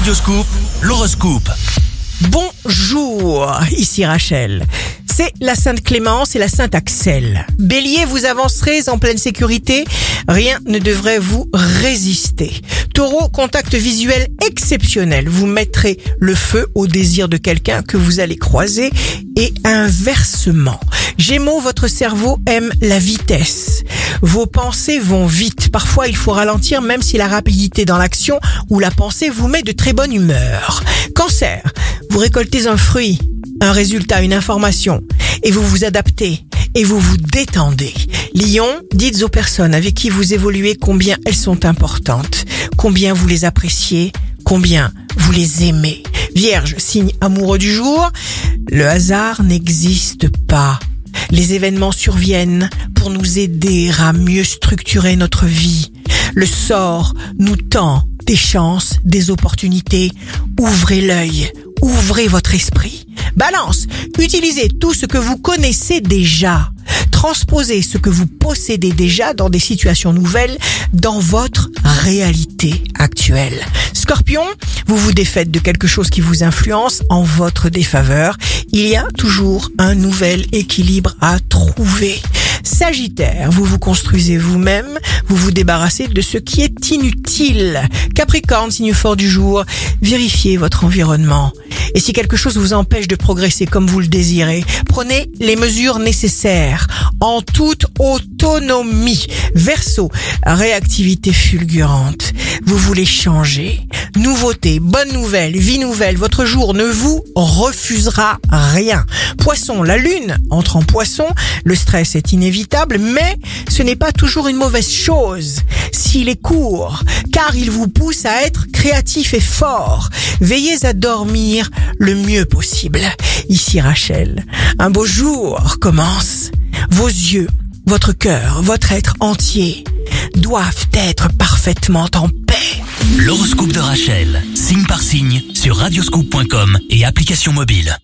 Radioscoop, l'horoscope. Bonjour, ici Rachel. C'est la Sainte Clémence et la Sainte Axel. Bélier, vous avancerez en pleine sécurité, rien ne devrait vous résister. Taureau, contact visuel exceptionnel. Vous mettrez le feu au désir de quelqu'un que vous allez croiser et inversement. Gémeaux, votre cerveau aime la vitesse. Vos pensées vont vite. Parfois, il faut ralentir même si la rapidité dans l'action ou la pensée vous met de très bonne humeur. Cancer, vous récoltez un fruit, un résultat, une information, et vous vous adaptez et vous vous détendez. Lion, dites aux personnes avec qui vous évoluez combien elles sont importantes, combien vous les appréciez, combien vous les aimez. Vierge, signe amoureux du jour, le hasard n'existe pas. Les événements surviennent pour nous aider à mieux structurer notre vie. Le sort nous tend des chances, des opportunités. Ouvrez l'œil, ouvrez votre esprit. Balance, utilisez tout ce que vous connaissez déjà. Transposez ce que vous possédez déjà dans des situations nouvelles dans votre réalité actuelle. Scorpion, vous vous défaites de quelque chose qui vous influence en votre défaveur. Il y a toujours un nouvel équilibre à trouver. Sagittaire, vous vous construisez vous-même, vous vous débarrassez de ce qui est inutile. Capricorne, signe fort du jour, vérifiez votre environnement. Et si quelque chose vous empêche de progresser comme vous le désirez, prenez les mesures nécessaires en toute autonomie. Verseau, réactivité fulgurante. Vous voulez changer. Nouveauté, bonne nouvelle, vie nouvelle, votre jour ne vous refusera rien. Poisson, la lune entre en poisson, le stress est inévitable, mais ce n'est pas toujours une mauvaise chose s'il est court, car il vous pousse à être créatif et fort. Veillez à dormir le mieux possible. Ici Rachel, un beau jour commence. Vos yeux, votre cœur, votre être entier doivent être parfaitement en. L'horoscope de Rachel, signe par signe, sur radioscoop.com et application mobile.